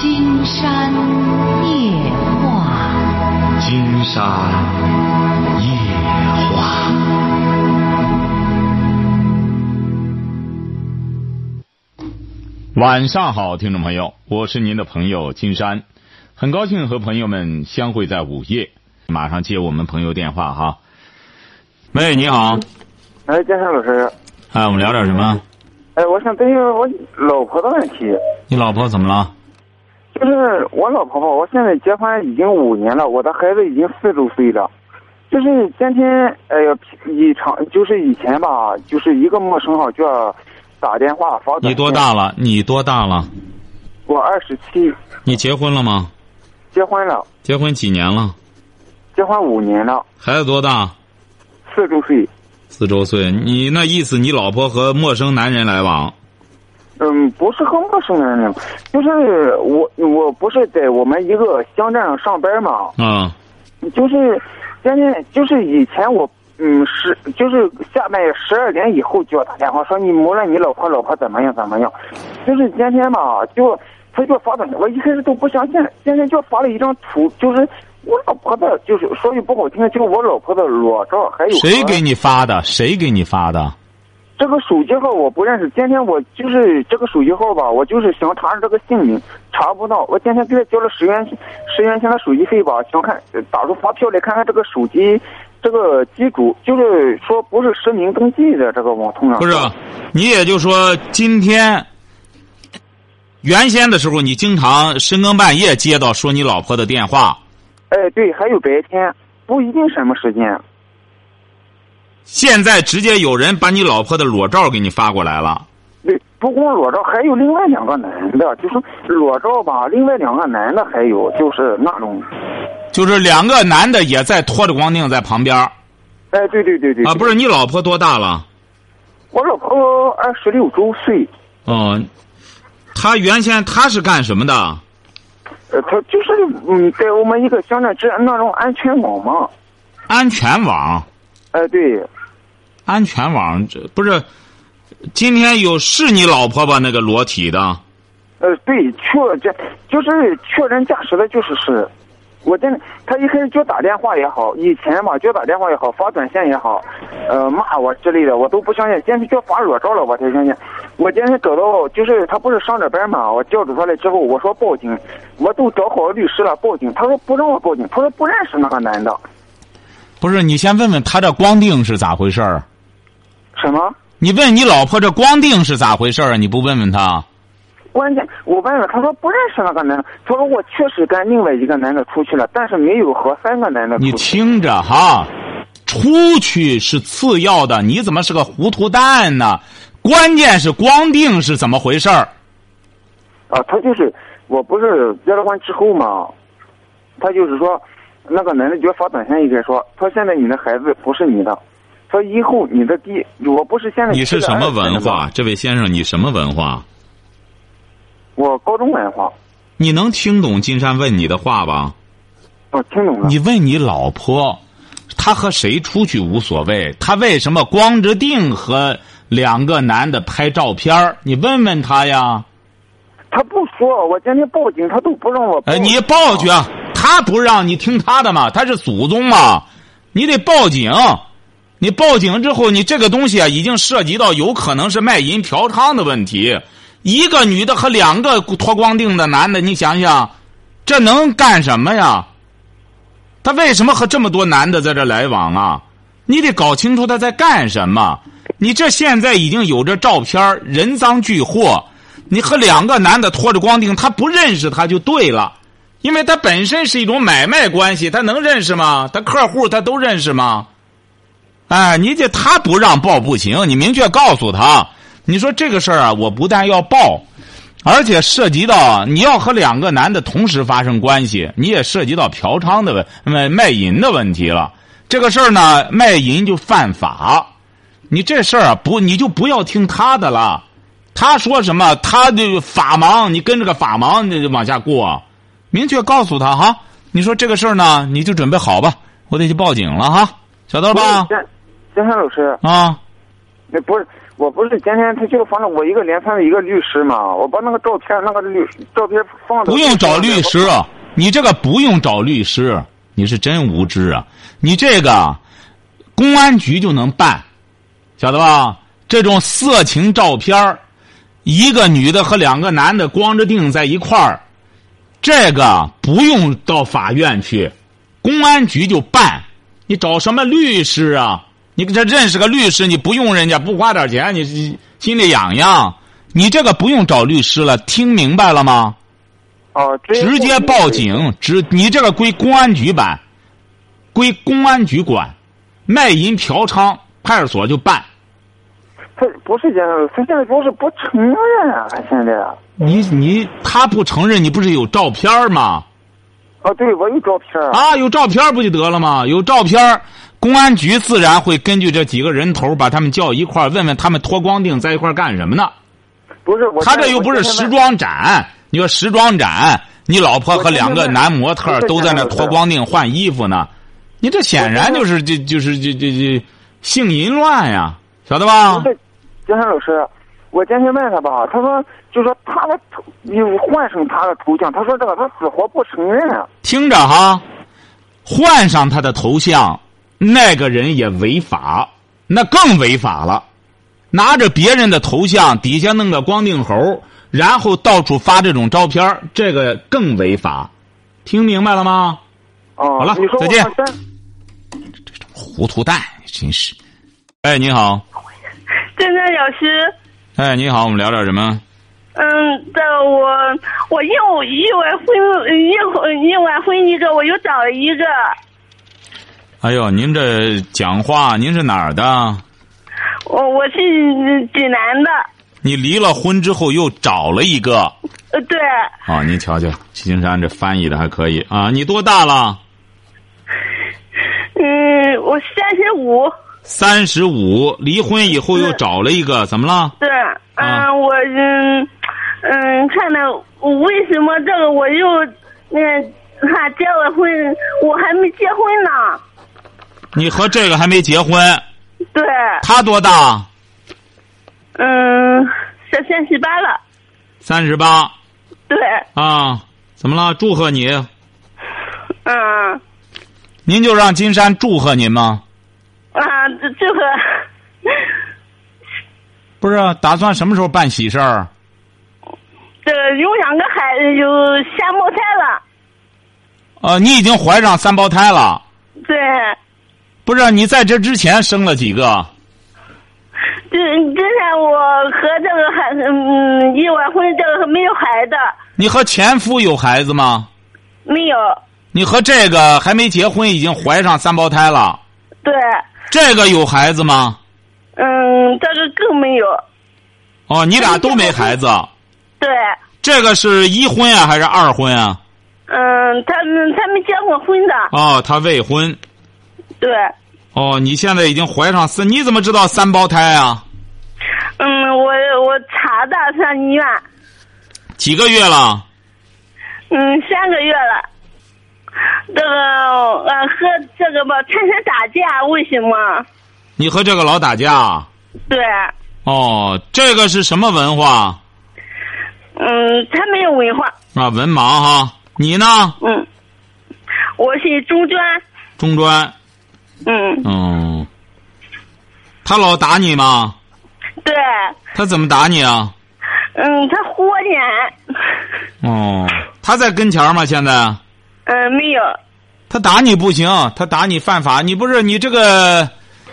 金山夜话，金山夜话。晚上好，听众朋友，我是您的朋友金山，很高兴和朋友们相会在午夜。马上接我们朋友电话哈。喂，你好，哎，金山老师，哎，我们聊点什么？哎，我想问一下我老婆的问题，你老婆怎么了？就是我老婆吧，我现在结婚已经五年了，我的孩子已经四周岁了，就是今天，哎呀，以常就是以前吧，就是一个陌生号就要打电话发短你多？大了？你多大了？我二十七，你结婚了吗？结婚了，结婚几年了？结婚五年了，孩子多大？四周岁。四周岁。你那意思，你老婆和陌生男人来往？嗯，不是和陌生人，就是我，我不是在我们一个乡镇上上班嘛，嗯，就是今天就是以前我嗯十就是下半夜十二点以后就要打电话说你无论你老婆老婆怎么样怎么样，就是今天吧就他就发短信，我一开始都不相信，今天就发了一张图，就是我老婆的，就是说句不好听的，就是我老婆的裸照，还有谁给你发的？谁给你发的？这个手机号我不认识，今天我就是这个手机号吧，我就是想查查这个姓名，查不到。我今天给他交了十元十元钱的手机费吧，想看打出发票来看看这个手机这个机主，就是说不是实名登记的这个网通上。不是，你也就说今天，原先的时候，你经常深更半夜接到说你老婆的电话，哎，对，还有白天，不一定什么时间。现在直接有人把你老婆的裸照给你发过来了。对，不光裸照，还有另外两个男的，就是裸照吧，另外两个男的还有就是那种，就是两个男的也在拖着光腚在旁边哎，对对对对啊，不是你老婆多大了？我老婆二十六周岁，哦，她原先她是干什么的？呃，他就是嗯，在我们一个乡镇治那种安全网嘛。安全网，哎，对，安全网这不是？今天有是你老婆吧？那个裸体的，呃，对，确这就是确认驾驶的，就是是。我真的，他一开始就打电话也好，以前嘛就打电话也好，发短信也好，呃，骂我之类的，我都不相信。今天就发裸照了，我才相信。我今天找到，就是他不是上着班嘛，我叫住他来之后，我说报警，我都找好了律师了，报警。他说不让我报警，他说不认识那个男的。不是？你先问问他这光腚是咋回事儿？什么？你问你老婆这光腚是咋回事儿啊？你不问问他？关键我问了，他说不认识那个男的。他说我确实跟另外一个男的出去了，但是没有和三个男的。你听着哈，出去是次要的，你怎么是个糊涂蛋呢？关键是光腚是怎么回事儿？啊，他就是我不是结了婚之后嘛，他就是说，那个男的就发短信一个说，他说现在你的孩子不是你的，他说以后你的地，我不是现在你是什么文化？这位先生，你什么文化？我高中文化，你能听懂金山问你的话吧？我听懂了。你问你老婆，她和谁出去无所谓，她为什么光着腚和两个男的拍照片儿你问问她呀。他不说，我今天报警，他都不让我报。哎，你报去，啊！他不让你听他的嘛，他是祖宗嘛，你得报警。你报警之后，你这个东西啊，已经涉及到有可能是卖淫嫖娼的问题。一个女的和两个脱光腚的男的，你想想，这能干什么呀？他为什么和这么多男的在这来往啊？你得搞清楚他在干什么。你这现在已经有这照片人赃俱获。你和两个男的拖着光腚，他不认识他就对了，因为他本身是一种买卖关系，他能认识吗？他客户他都认识吗？哎，你这他不让报不行，你明确告诉他，你说这个事儿啊，我不但要报，而且涉及到你要和两个男的同时发生关系，你也涉及到嫖娼的问卖卖淫的问题了。这个事儿呢，卖淫就犯法，你这事儿啊不，你就不要听他的了。他说什么？他的法盲，你跟着个法盲你往下过，明确告诉他哈。你说这个事儿呢，你就准备好吧，我得去报警了哈，晓得了吧？金金山老师，啊，那不是我不是今天他就反正我一个连串的一个律师嘛，我把那个照片那个律照片放不用找律师，你这个不用找律师，你是真无知啊！你这个公安局就能办，晓得吧？这种色情照片儿一个女的和两个男的光着腚在一块儿，这个不用到法院去，公安局就办。你找什么律师啊？你这认识个律师，你不用人家不花点钱，你心里痒痒。你这个不用找律师了，听明白了吗？哦，直接报警，直你这个归公安局办，归公安局管，卖淫嫖娼派出所就办。他不是这样，他现在主要是不承认啊！现在。你你他不承认，你不是有照片吗？啊，对，我有照片。啊，有照片不就得了吗？有照片，公安局自然会根据这几个人头把他们叫一块问问他们脱光腚在一块干什么呢？不是，他这又不是时装展。你说时装展，你老婆和两个男模特都在那脱光腚换衣服呢，你这显然就是这就是这这这性淫乱呀，晓得吧？江山老师，我今天问他吧，他说就说他的头，你换上他的头像，他说这个他死活不承认。听着哈，换上他的头像，那个人也违法，那更违法了。拿着别人的头像，底下弄个光腚猴，然后到处发这种照片，这个更违法。听明白了吗？哦，好了，再见。糊涂蛋，真是。哎，你好。郑郑老师，哎，你好，我们聊点什么？嗯，这我我又意外婚意意外婚一个，我又找了一个。哎呦，您这讲话，您是哪儿的？我我是济南的。你离了婚之后又找了一个？呃，对。啊，您瞧瞧，齐青山这翻译的还可以啊！你多大了？嗯，我三十五。三十五，离婚以后又找了一个，怎么了？对，嗯，我嗯嗯，看到为什么这个我又那他结了婚，我还没结婚呢。你和这个还没结婚？对。他多大？嗯，三三十八了。三十八。对。啊，怎么了？祝贺你。嗯。您就让金山祝贺您吗？啊，这这个不是打算什么时候办喜事儿？这有两个孩子，有三胞胎了。呃，你已经怀上三胞胎了。对。不是你在这之前生了几个？之之前我和这个孩子嗯意外婚，这个没有孩子。你和前夫有孩子吗？没有。你和这个还没结婚，已经怀上三胞胎了。对。这个有孩子吗？嗯，这个更没有。哦，你俩都没孩子。对。这个是一婚啊，还是二婚啊？嗯，他他没结过婚的。哦，他未婚。对。哦，你现在已经怀上三，你怎么知道三胞胎啊？嗯，我我查的上医院。几个月了？嗯，三个月了。这个呃，和这个吧，天天打架，为什么？你和这个老打架？对。哦，这个是什么文化？嗯，他没有文化。啊，文盲哈，你呢？嗯，我是中专。中专。嗯。哦。他老打你吗？对。他怎么打你啊？嗯，他豁脸。哦，他在跟前吗？现在？嗯，没有。他打你不行，他打你犯法。你不是你这个，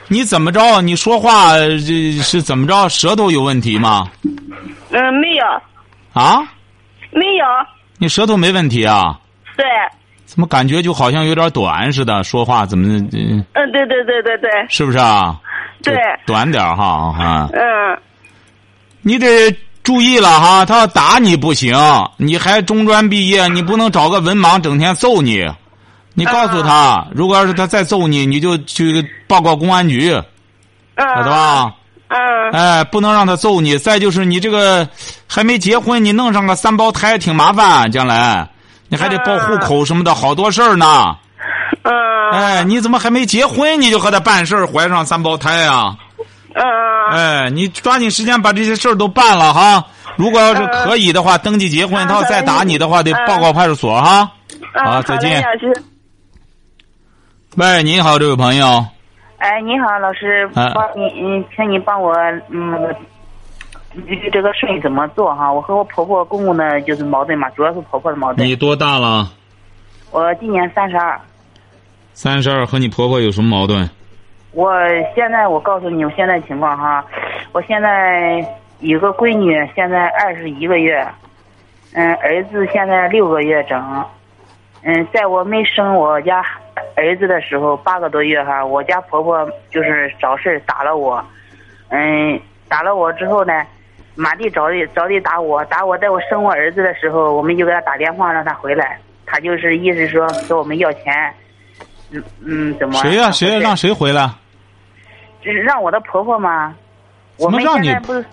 你怎么着？你说话这是怎么着？舌头有问题吗？嗯，没有。啊？没有。你舌头没问题啊？对。怎么感觉就好像有点短似的？说话怎么？嗯，对对对对对。是不是啊？对。短点哈啊。嗯。你得。注意了哈，他要打你不行，你还中专毕业，你不能找个文盲整天揍你。你告诉他，如果要是他再揍你，你就去报告公安局，晓得吧？嗯。哎，不能让他揍你。再就是你这个还没结婚，你弄上个三胞胎挺麻烦，将来你还得报户口什么的，好多事儿呢。嗯。哎，你怎么还没结婚，你就和他办事儿，怀上三胞胎啊？嗯。哎，你抓紧时间把这些事儿都办了哈。如果要是可以的话，登记结婚，他要再打你的话，得报告派出所哈。嗯好，再见。喂，你好，这位朋友。哎，你好，老师，哎帮你，嗯，请你帮我，嗯，这这个顺怎么做哈？我和我婆婆公公呢就是矛盾嘛，主要是婆婆的矛盾。你多大了？我今年三十二，三十二，和你婆婆有什么矛盾？我现在我告诉你我现在情况哈，我现在有个闺女，现在二十一个月，嗯，儿子现在六个月整，嗯，在我没生我家儿子的时候八个多月哈，我家婆婆就是找事儿打了我，嗯，打了我之后呢，满地找地找地打我，打我，在我生我儿子的时候，我们就给他打电话让他回来，他就是意思说跟我们要钱，嗯嗯，怎么？谁呀、谁呀、让谁回来？就是让我的婆婆吗，我们现在不是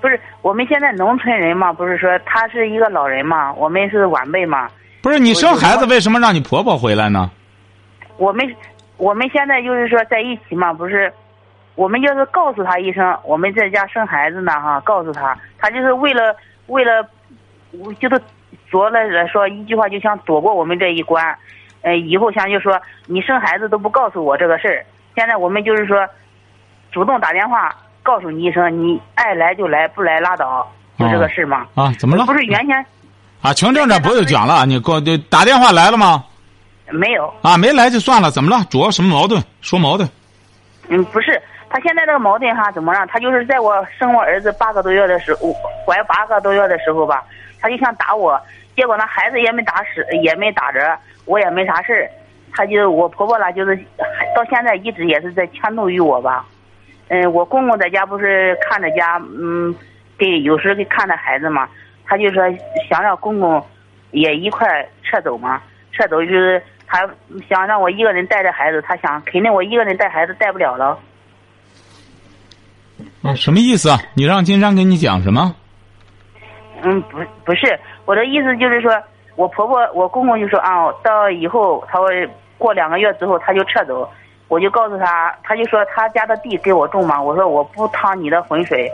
不是我们现在农村人嘛，不是说她是一个老人嘛，我们是晚辈嘛，不是你生孩子，为什么让你婆婆回来呢？我们我们现在就是说在一起嘛，不是，我们就是告诉他一声，我们在家生孩子呢哈，告诉他，他就是为了为了，就是说了说一句话就想躲过我们这一关，呃，以后想就说你生孩子都不告诉我这个事儿，现在我们就是说，主动打电话告诉你一声，你爱来就来，不来拉倒，就这个事嘛。啊，怎么了不？是原先啊，群政这不用讲了？你给我打电话来了吗？没有，啊，没来就算了，怎么了？主要什么矛盾？说矛盾。嗯，不是，他现在这个矛盾哈，怎么了他就是在我生我儿子八个多月的时候，怀八个多月的时候吧，他就想打我，结果那孩子也没打死，也没打着，我也没啥事儿，他就我婆婆啦，就是到现在一直也是在迁怒于我吧，嗯，我公公在家不是看着家，嗯，给有时候给看着孩子嘛，他就说想让公公也一块儿撤走嘛，撤走就是他想让我一个人带着孩子，他想肯定我一个人带孩子带不了了。啊，什么意思啊？你让金山给你讲什么？嗯，不不是，我的意思就是说，我婆婆我公公就说啊，到以后他会过两个月之后他就撤走，我就告诉他，他就说他家的地给我种嘛，我说我不趟你的浑水，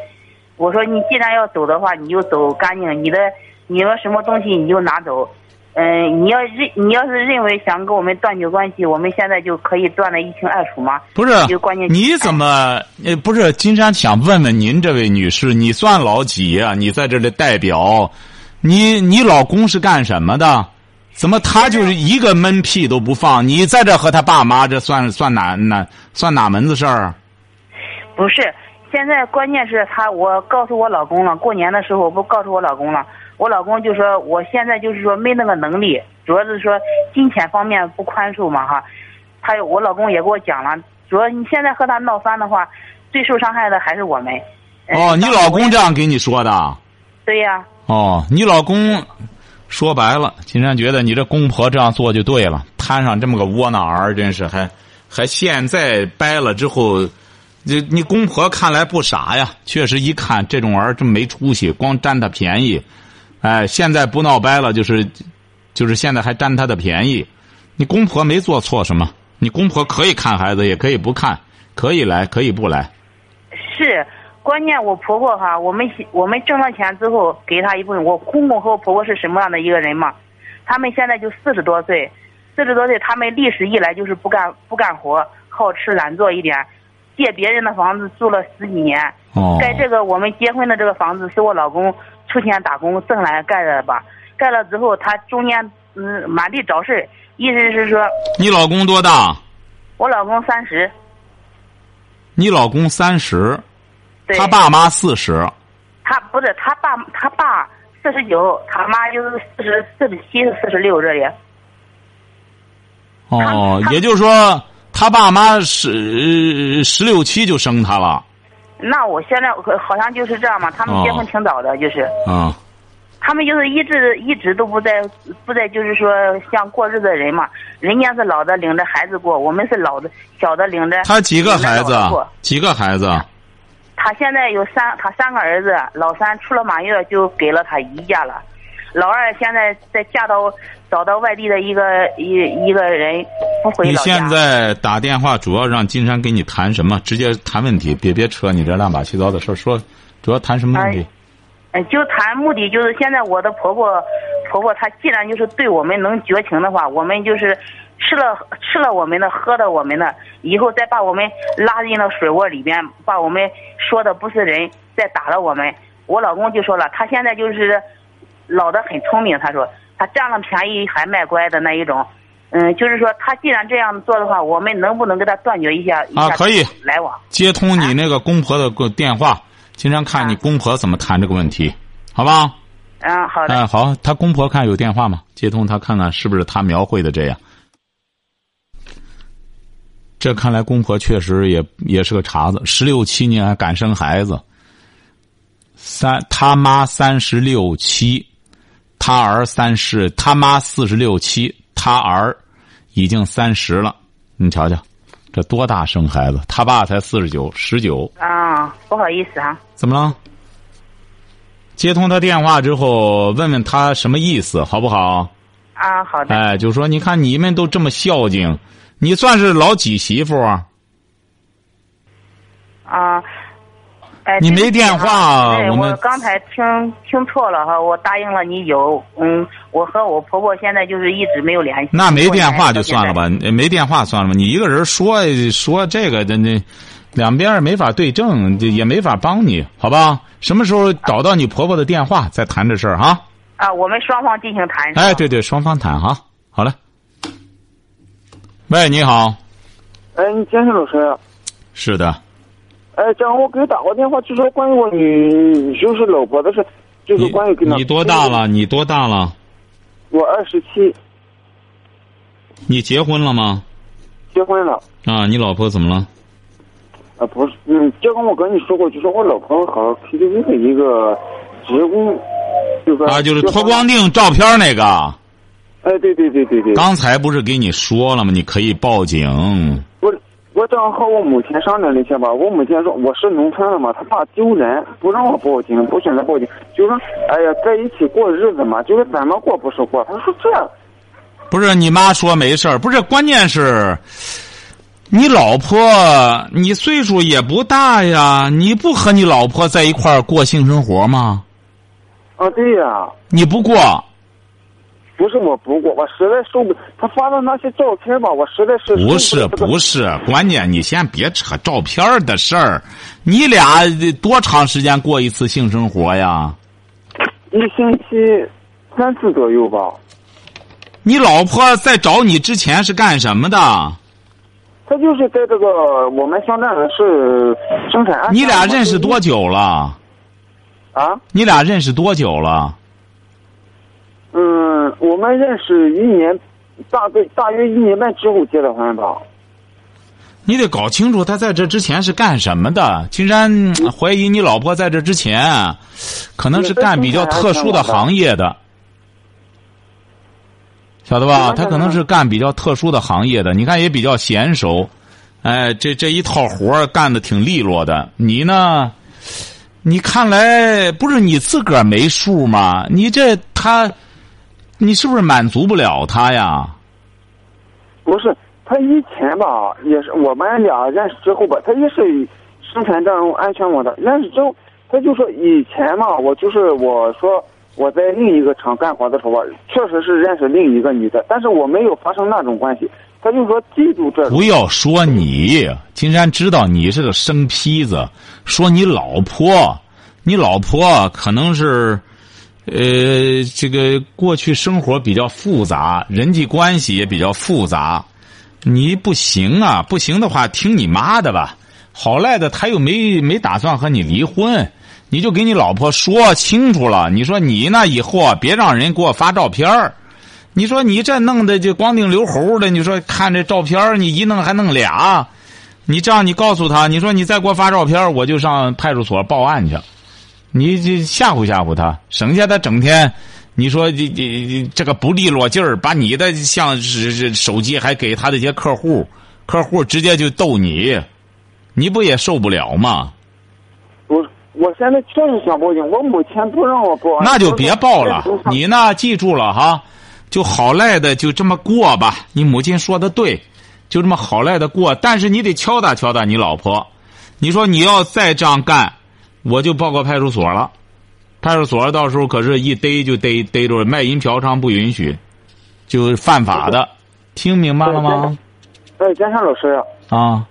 我说你既然要走的话，你就走干净，你的你要什么东西你就拿走，嗯、你要认你要是认为想跟我们断绝关系，我们现在就可以断得一清二楚吗？不是就关键，你怎么？呃，不是，金山想问问您这位女士，你算老几呀、你在这里代表，你你老公是干什么的？怎么他就是一个闷屁都不放？你在这和他爸妈，这算算哪哪算哪门子事儿？不是，现在关键是他，我告诉我老公了，过年的时候我不告诉我老公了，我老公就说我现在就是说没那个能力，主要是说金钱方面不宽恕嘛哈。他我老公也给我讲了，主要你现在和他闹翻的话，最受伤害的还是我们。呃哦，你老公这？样给你说的？对呀、哦，你老公说白了，金山觉得你这公婆这样做就对了，摊上这么个窝囊儿，真是还还现在掰了之后，这你公婆看来不傻呀，确实一看这种儿真没出息，光占他便宜，哎，现在不闹掰了，就是就是现在还占他的便宜，你公婆没做错什么，你公婆可以看孩子，也可以不看，可以来，可以不来，是，关键我婆婆哈，我们我们挣了钱之后给她一部分。我公公和我婆婆是什么样的一个人嘛？他们现在就四十多岁，四十多岁，他们历史以来就是不干不干活，好吃懒做一点，借别人的房子住了十几年。哦，盖这个我们结婚的这个房子是我老公出钱打工挣来盖的吧？盖了之后，他中间嗯满地找事儿，意思是说你老公多大？我老公三十，你老公三十，对，他爸妈四十。他不是他爸，他爸四十九，他妈就是四十四十七、四十六这里。哦，也就是说，他爸妈十十六七就生他了。那我现在好像就是这样嘛，他们结婚挺早的，就是啊、他们就是一直一直都不在不在，就是说像过日子的人嘛。人家是老的领着孩子过，我们是老的小的领着。他几个孩子？几个孩子？他现在有三，他三个儿子，老三出了满月就给了他姨家了，老二现在在嫁到找到外地的一个一一个人不回你。现在打电话主要让金山跟你谈什么？直接谈问题，别别扯你这乱八七糟的事儿。说主要谈什么问题？嗯，就谈目的就是现在我的婆婆，婆婆她既然就是对我们能绝情的话，我们就是吃了吃了我们的，喝的我们的，以后再把我们拉进了水窝里边，把我们说的不是人，再打了我们。我老公就说了，他现在就是老的很聪明，他说他占了便宜还卖乖的那一种。嗯，就是说他既然这样做的话，我们能不能跟他断绝一下啊可以来往？接通你那个公婆的个电话，经常看你公婆怎么谈这个问题，好吧？嗯，好的。哎，好，他公婆看有电话吗？接通他看看是不是他描绘的这样。这看来公婆确实也也是个茬子，十六七年还敢生孩子。三他妈三十六七，他儿三十，他妈四十六七，他儿已经三十了。你瞧瞧，这多大生孩子？他爸才四十九，十九。啊，不好意思啊。怎么了？接通他电话之后，问问他什么意思，好不好？啊，好的。哎，就说你看你们都这么孝敬，你算是老几媳妇啊？啊，哎，你没电话我们我刚才听听错了哈，我答应了你有，嗯，我和我婆婆现在就是一直没有联系。那没电话就算了吧，呃没电话算了吧。你一个人说说这个，这这两边没法对证，这也没法帮你，好吧？什么时候找到你婆婆的电话再谈这事儿哈？啊，我们双方进行谈。哎，对对，双方谈哈。好嘞。喂，你好，哎，你健身老师，是的，哎，这样我给你打过电话，就说关于我女就是老婆的事，就是关于跟她。你多大？了？你多大了？我二十七，你结婚了吗？结婚了。啊，你老婆怎么了？啊，不是，嗯，就跟我跟你说过，就说我老婆好像 KTV 的一个职工，就是啊，就是脱光腚照片那个。哎，对对对对对，刚才不是给你说了吗？你可以报警。我我正好和我母亲商量了一下吧，我母亲说我是农村的嘛，她怕丢人，不让我报警，不选择报警，就说哎呀，在一起过日子嘛，就是怎么过不是过。她说这，不是你妈说没事儿，不是关键是，你老婆你岁数也不大呀，你不和你老婆在一块儿过性生活吗？啊，对呀、你不过，不是我不过，我实在受不，他发的那些照片吧，我实在是不是不是，关键你先别扯照片儿的事儿，你俩多长时间过一次性生活呀？一星期三次左右吧。你老婆在找你之前是干什么的？她就是在这个我们乡镇是生产。你俩认识多久了？啊？你俩认识多久了？嗯，我们认识一年，大概大约一年半之后结的婚吧。你得搞清楚他在这之前是干什么的。金山嗯怀疑你老婆在这之前，可能是干比较特殊的行业的，晓得吧？他可能是干比较特殊的行业的。你看也比较娴熟，哎，这这一套活儿干的挺利落的。你呢？你看来不是你自个儿没数吗？你这他，你是不是满足不了他呀？不是，他以前吧，也是我们俩认识之后吧，他也是生产这种安全网的。认识之后，他就说以前嘛，我就是我说我在另一个厂干活的时候吧，确实是认识另一个女的，但是我没有发生那种关系。他就说记住这不要说你，金山知道你是个生坯子，说你老婆，你老婆可能是，呃，这个过去生活比较复杂，人际关系也比较复杂，你不行啊，不行的话听你妈的吧。好赖的他又没没打算和你离婚，你就给你老婆说清楚了。你说你那以后啊，别让人给我发照片你说你这弄的就光腚留猴的，你说看这照片你一弄还弄俩，你这样你告诉他，你说你再给我发照片我就上派出所报案去，你这吓唬吓唬他，省下他整天，你说这这这个不利落劲儿，把你的像是是手机还给他这些客户，客户直接就逗你，你不也受不了吗？我我现在确实想报警，我母亲不让我报案，那就别报了。你呢，记住了哈，就好赖的就这么过吧。你母亲说的对，就这么好赖的过。但是你得敲打敲打你老婆。你说你要再这样干，我就报告派出所了。派出所到时候可是一逮就逮逮着卖淫嫖娼不允许，就是犯法的。听明白了吗？哎，江山老师，啊，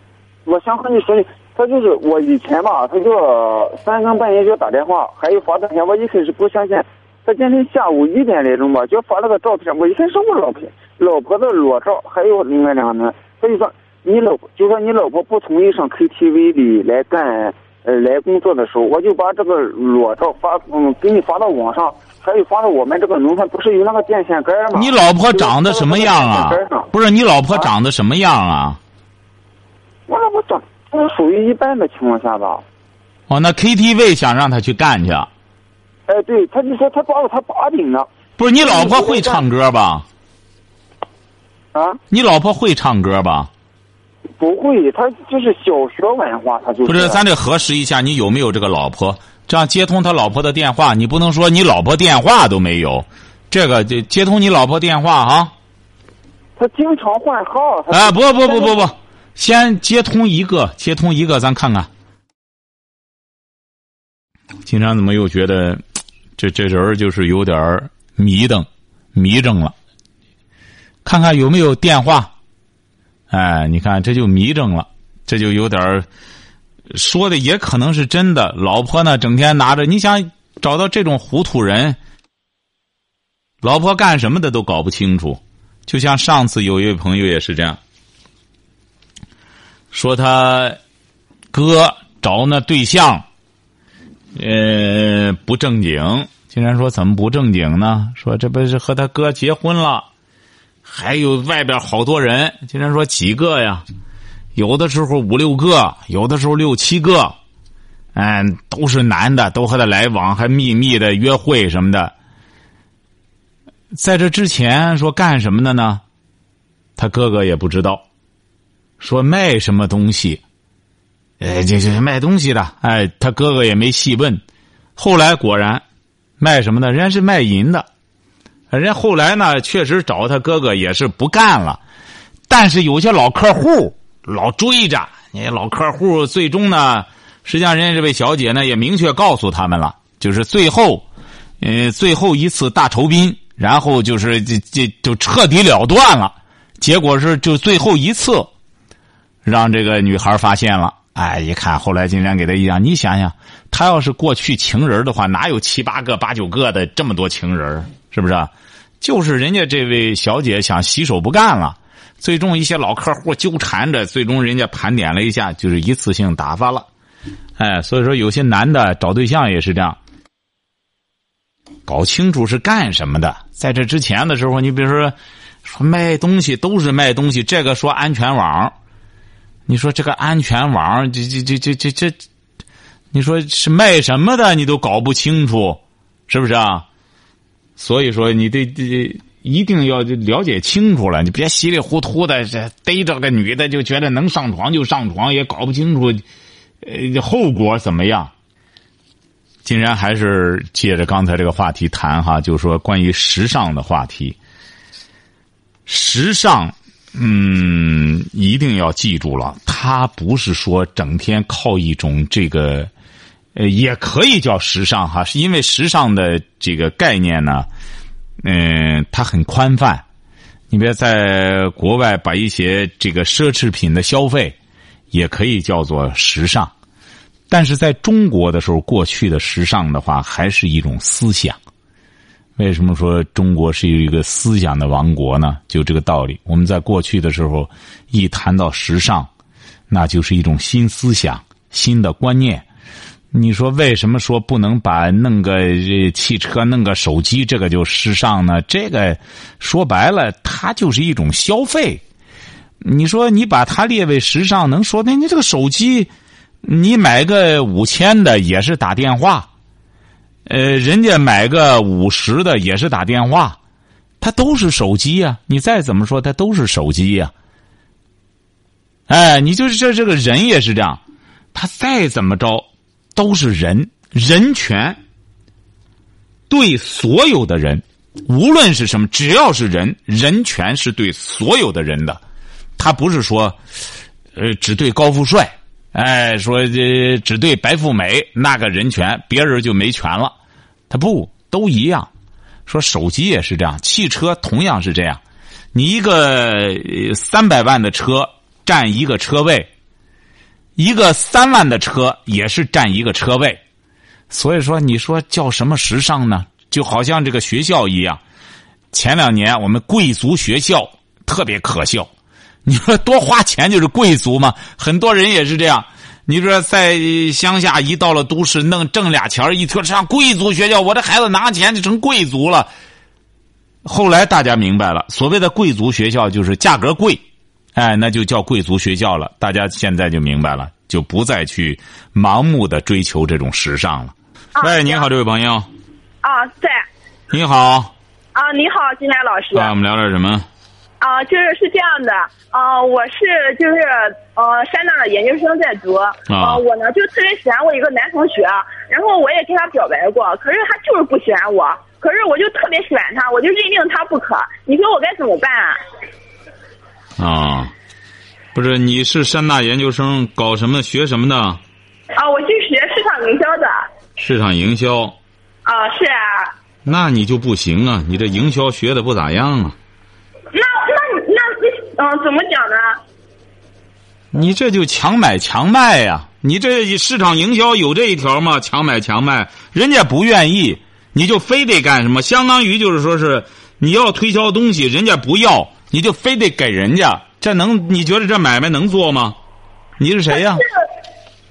我想和你说的，他就是我以前吧，他就三更半夜就打电话，还有发短信，我一开始不相信。他今天下午一点来钟吧，就发了个照片，我一看是我老婆，老婆的裸照，还有另外两个人。他就说你老婆，就说你老婆不同意上 KTV 里来干，呃，来工作的时候，我就把这个裸照发，嗯，给你发到网上，还有发到我们这个农村，不是有那个电线杆吗？你老婆长得什么样啊？不是你老婆长得什么样啊？我老婆长，属于一般的情况下吧。哦，那 KTV 想让他去干去？哎，对，他就说他抓住他把柄了。不是你老婆会唱歌吧？啊？你老婆会唱歌吧？不会，他就是小学文化，他就不是。咱得核实一下，你有没有这个老婆？这样接通他老婆的电话，你不能说你老婆电话都没有。这个就接通你老婆电话哈。他经常换号。哎，不不不不不，先接通一个，接通一个，咱看看。经常怎么又觉得？这这人就是有点迷瞪、迷怔了。看看有没有电话？哎，你看这就迷怔了，这就有点说的也可能是真的。老婆呢，整天拿着，你想找到这种糊涂人，老婆干什么的都搞不清楚。就像上次有一位朋友也是这样，说他哥找那对象。呃，不正经，竟然说怎么不正经呢？说这不是和他哥结婚了，还有外边好多人，竟然说几个呀？有的时候五六个，有的时候六七个，嗯，都是男的，都和他来往，还秘密的约会什么的。在这之前说干什么的呢？他哥哥也不知道，说卖什么东西。哎，这这卖东西的，哎，他哥哥也没细问。后来果然，卖什么的？人家是卖淫的。人家后来呢，确实找他哥哥也是不干了。但是有些老客户老追着，那老客户最终呢，实际上人家这位小姐呢也明确告诉他们了，就是最后，呃，最后一次大酬宾，然后就是这这就彻底了断了。结果是就最后一次，让这个女孩发现了。哎，一看后来竟然给他一样，你想想，他要是过去情人的话，哪有七八个、八九个的这么多情人？是不是？就是人家这位小姐想洗手不干了，最终一些老客户纠缠着，最终人家盘点了一下，就是一次性打发了。哎，所以说有些男的找对象也是这样，搞清楚是干什么的。在这之前的时候，你比如说说卖东西都是卖东西，这个说安全网。你说这个安全网，这这这这这这，你说是卖什么的，你都搞不清楚，是不是啊？所以说，你得得一定要了解清楚了，你别稀里糊涂的这逮着个女的就觉得能上床就上床，也搞不清楚，呃，后果怎么样？竟然还是借着刚才这个话题谈哈，就是说关于时尚的话题，时尚。嗯，一定要记住了，它不是说整天靠一种这个，呃，也可以叫时尚哈，是因为时尚的这个概念呢，嗯，它很宽泛。你别在国外把一些这个奢侈品的消费，也可以叫做时尚，但是在中国的时候，过去的时尚的话，还是一种思想。为什么说中国是有一个思想的王国呢？就这个道理。我们在过去的时候，一谈到时尚，那就是一种新思想、新的观念。你说为什么说不能把弄个汽车、弄个手机，这个就时尚呢？这个说白了，它就是一种消费。你说你把它列为时尚，能说那你这个手机，你买个五千的也是打电话。呃，人家买个五十的也是打电话，它都是手机呀。你再怎么说，它都是手机呀。哎，你就是这这个人也是这样，他再怎么着都是人，人权对所有的人无论是什么，只要是人，人权是对所有的人的，他不是说，呃，只对高富帅，哎，说这只对白富美那个人权，别人就没权了，他不都一样。说手机也是这样，汽车同样是这样，你一个三百万的车占一个车位，一个三万的车也是占一个车位，所以说你说叫什么时尚呢？就好像这个学校一样，前两年我们贵族学校特别可笑。你说多花钱就是贵族吗？很多人也是这样。你说在乡下一到了都市，弄挣俩钱一说上贵族学校，我这孩子拿钱就成贵族了。后来大家明白了，所谓的贵族学校就是价格贵，哎，那就叫贵族学校了。大家现在就明白了，就不再去盲目的追求这种时尚了。喂，你好，这位朋友。啊，在。你好。啊，你好，金兰老师。啊，我们聊点什么？啊，就是是这样的，啊，我是就是呃山大的研究生在读，啊，我呢就特别喜欢我一个男同学，然后我也跟他表白过，可是他就是不喜欢我，可是我就特别喜欢他，我就认定他不可，你说我该怎么办啊？啊，不是，你是山大研究生，搞什么学什么的？啊，我是学市场营销的。市场营销。啊，是啊。那你就不行啊！你这营销学的不咋样啊。那那那嗯，怎么讲呢？你这就强买强卖呀！你这市场营销有这一条吗？强买强卖，人家不愿意，你就非得干什么？相当于就是说是你要推销东西，人家不要，你就非得给人家。这能？你觉得这买卖能做吗？你是谁呀？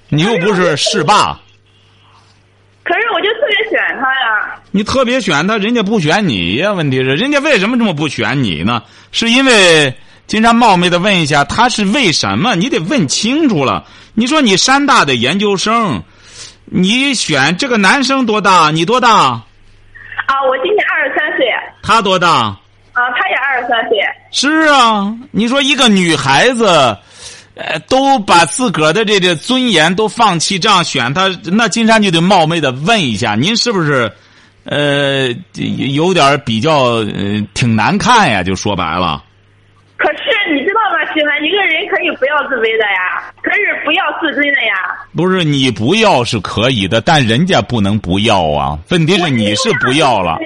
你又不是市霸。可是我就特别选他呀！你特别选他，人家不选你呀？问题是，人家为什么这么不选你呢？是因为经常冒昧的问一下，他是为什么？你得问清楚了。你说你山大的研究生，你选这个男生多大？你多大？啊，我今年二十三岁。他多大？啊，他也二十三岁。是啊，你说一个女孩子。呃，都把自个儿的这个尊严都放弃，这样选他，那金山就得冒昧的问一下，您是不是，呃，有点比较呃挺难看呀？就说白了。可是你知道吗？喜欢一个人可以不要自卑的呀，可是不要自尊的呀。不是你不要是可以的，但人家不能不要啊。问题是你是不要了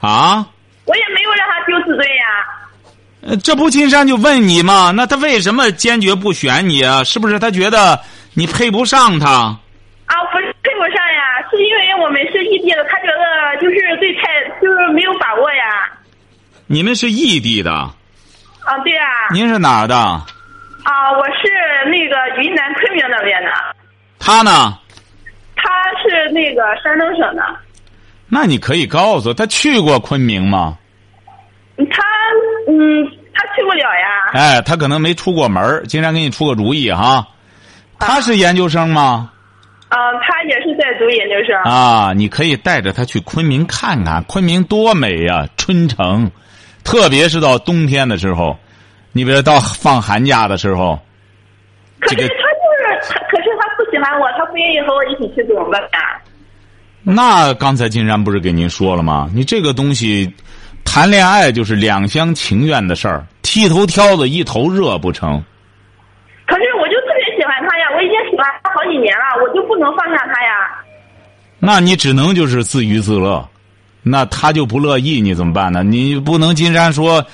啊？我也没有让他丢自尊呀。呃，这不金山就问你吗？那他为什么坚决不选你啊？是不是他觉得你配不上他？啊，不是配不上呀，是因为我们是异地的，他觉得就是对太就是没有把握呀。你们是异地的？啊，对呀。您是哪儿的？啊，我是那个云南昆明那边的。他呢？他是那个山东省的。那你可以告诉他去过昆明吗？他。嗯，他去不了呀。哎，他可能没出过门经常给你出个主意哈。他是研究生吗？啊，他也是在读研究生。啊，你可以带着他去昆明看看，昆明多美呀，春城，特别是到冬天的时候，你比如到放寒假的时候。可是他就是他，可是他不喜欢我，他不愿意和我一起去，怎么办呀？那刚才金山不是给您说了吗？你这个东西。谈恋爱就是两厢情愿的事儿，剃头挑子一头热不成？可是我就特别喜欢他呀，我已经喜欢他好几年了，我就不能放下他呀。那你只能就是自娱自乐，那他就不乐意，你怎么办呢？你不能金山说，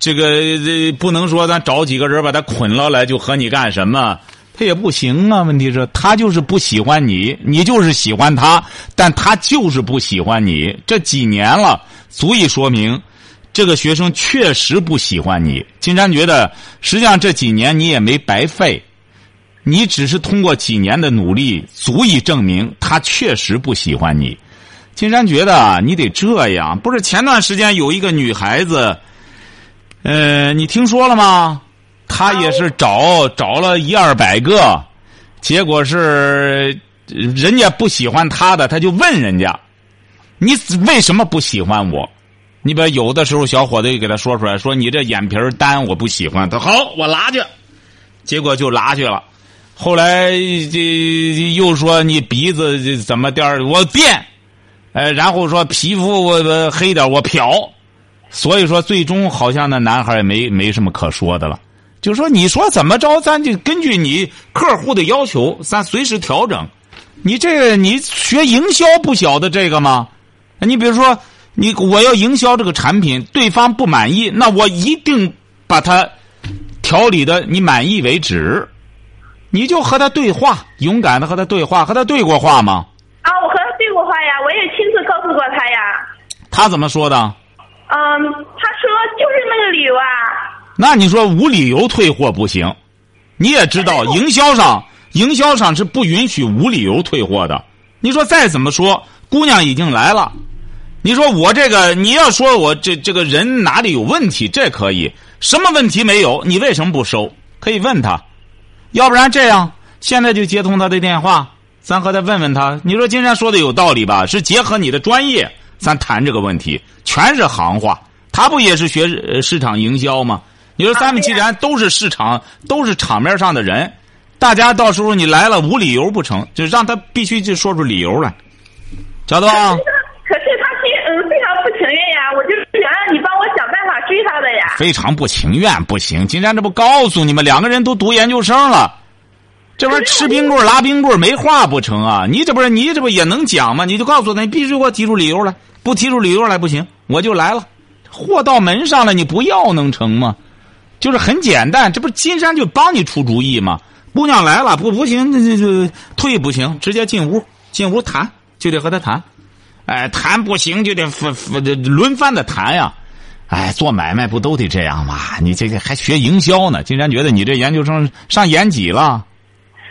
这个这不能说咱找几个人把他捆了来就和你干什么，他也不行啊。问题是，他就是不喜欢你，你就是喜欢他，但他就是不喜欢你，这几年了。足以说明，这个学生确实不喜欢你。金山觉得，实际上这几年你也没白费，你只是通过几年的努力，足以证明他确实不喜欢你。金山觉得你得这样，不是前段时间有一个女孩子，呃，你听说了吗？他也是找找了一二百个，结果是人家不喜欢他的，他就问人家。你为什么不喜欢我？你把有的时候小伙子就给他说出来，说你这眼皮单，我不喜欢。他好，我拉去，结果就拉去了。后来这又说你鼻子怎么点儿，我变。呃，然后说皮肤我黑点我漂，所以说最终好像那男孩也没没什么可说的了。就说你说怎么着，咱就根据你客户的要求，咱随时调整。你这个你学营销不晓得这个吗？你比如说，你我要营销这个产品，对方不满意，那我一定把它调理的你满意为止。你就和他对话，勇敢的和他对话，和他对过话吗？啊，我和他对过话呀，我也亲自告诉过他呀。他怎么说的？嗯，他说就是那个理由啊。那你说无理由退货不行？你也知道，营销上营销上是不允许无理由退货的。你说再怎么说，姑娘已经来了，你说我这个你要说我这这个人哪里有问题，这可以，什么问题没有？你为什么不收？可以问他。要不然这样，现在就接通他的电话，咱和他问问他。你说金山说的有道理吧？是结合你的专业，咱谈这个问题，全是行话。他不也是学市场营销吗？你说咱们既然都是市场，都是场面上的人，大家到时候你来了无理由不成，就让他必须就说出理由来，晓得吧？可是他心嗯非常不情愿呀，我就是想让你帮我想办法追他的呀。非常不情愿不行，金山这不告诉你们，两个人都读研究生了，这玩意儿吃冰棍拉冰棍没话不成啊？你这不是你这不也能讲吗？你就告诉他，你必须给我提出理由来，不提出理由来不行，我就来了。货到门上了，你不要能成吗？就是很简单，这不金山就帮你出主意吗？姑娘来了，不不行，那那就退不行，直接进屋，进屋谈，就得和他谈。哎，谈不行就得分分轮番的谈呀。哎，做买卖不都得这样吗？你这个还学营销呢？金山觉得你这研究生上研几了？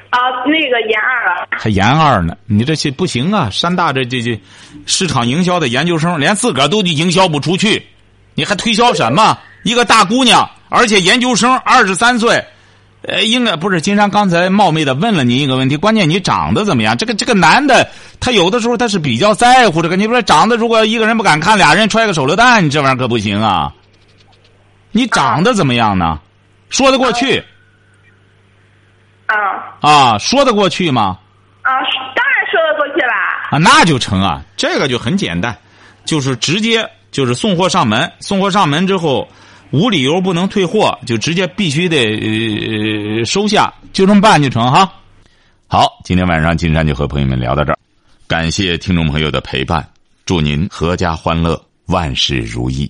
啊，那个研二了。还研二呢？你这些不行啊！山大这这这市场营销的研究生，连自个儿都营销不出去，你还推销什么？一个大姑娘，而且研究生，二十三岁，呃，应该不是金山刚才冒昧的问了您一个问题，关键你长得怎么样？这个这个男的，他有的时候他是比较在乎这个。你说长得，如果一个人不敢看，俩人揣个手榴弹，你这玩意儿可不行啊。你长得怎么样呢？说得过去？啊。啊，说得过去吗？啊，当然说得过去啦。啊，那就成啊，这个就很简单，就是直接就是送货上门，送货上门之后。无理由不能退货，就直接必须得收下，就这么办就成哈。好，今天晚上金山就和朋友们聊到这儿，感谢听众朋友的陪伴，祝您阖家欢乐，万事如意。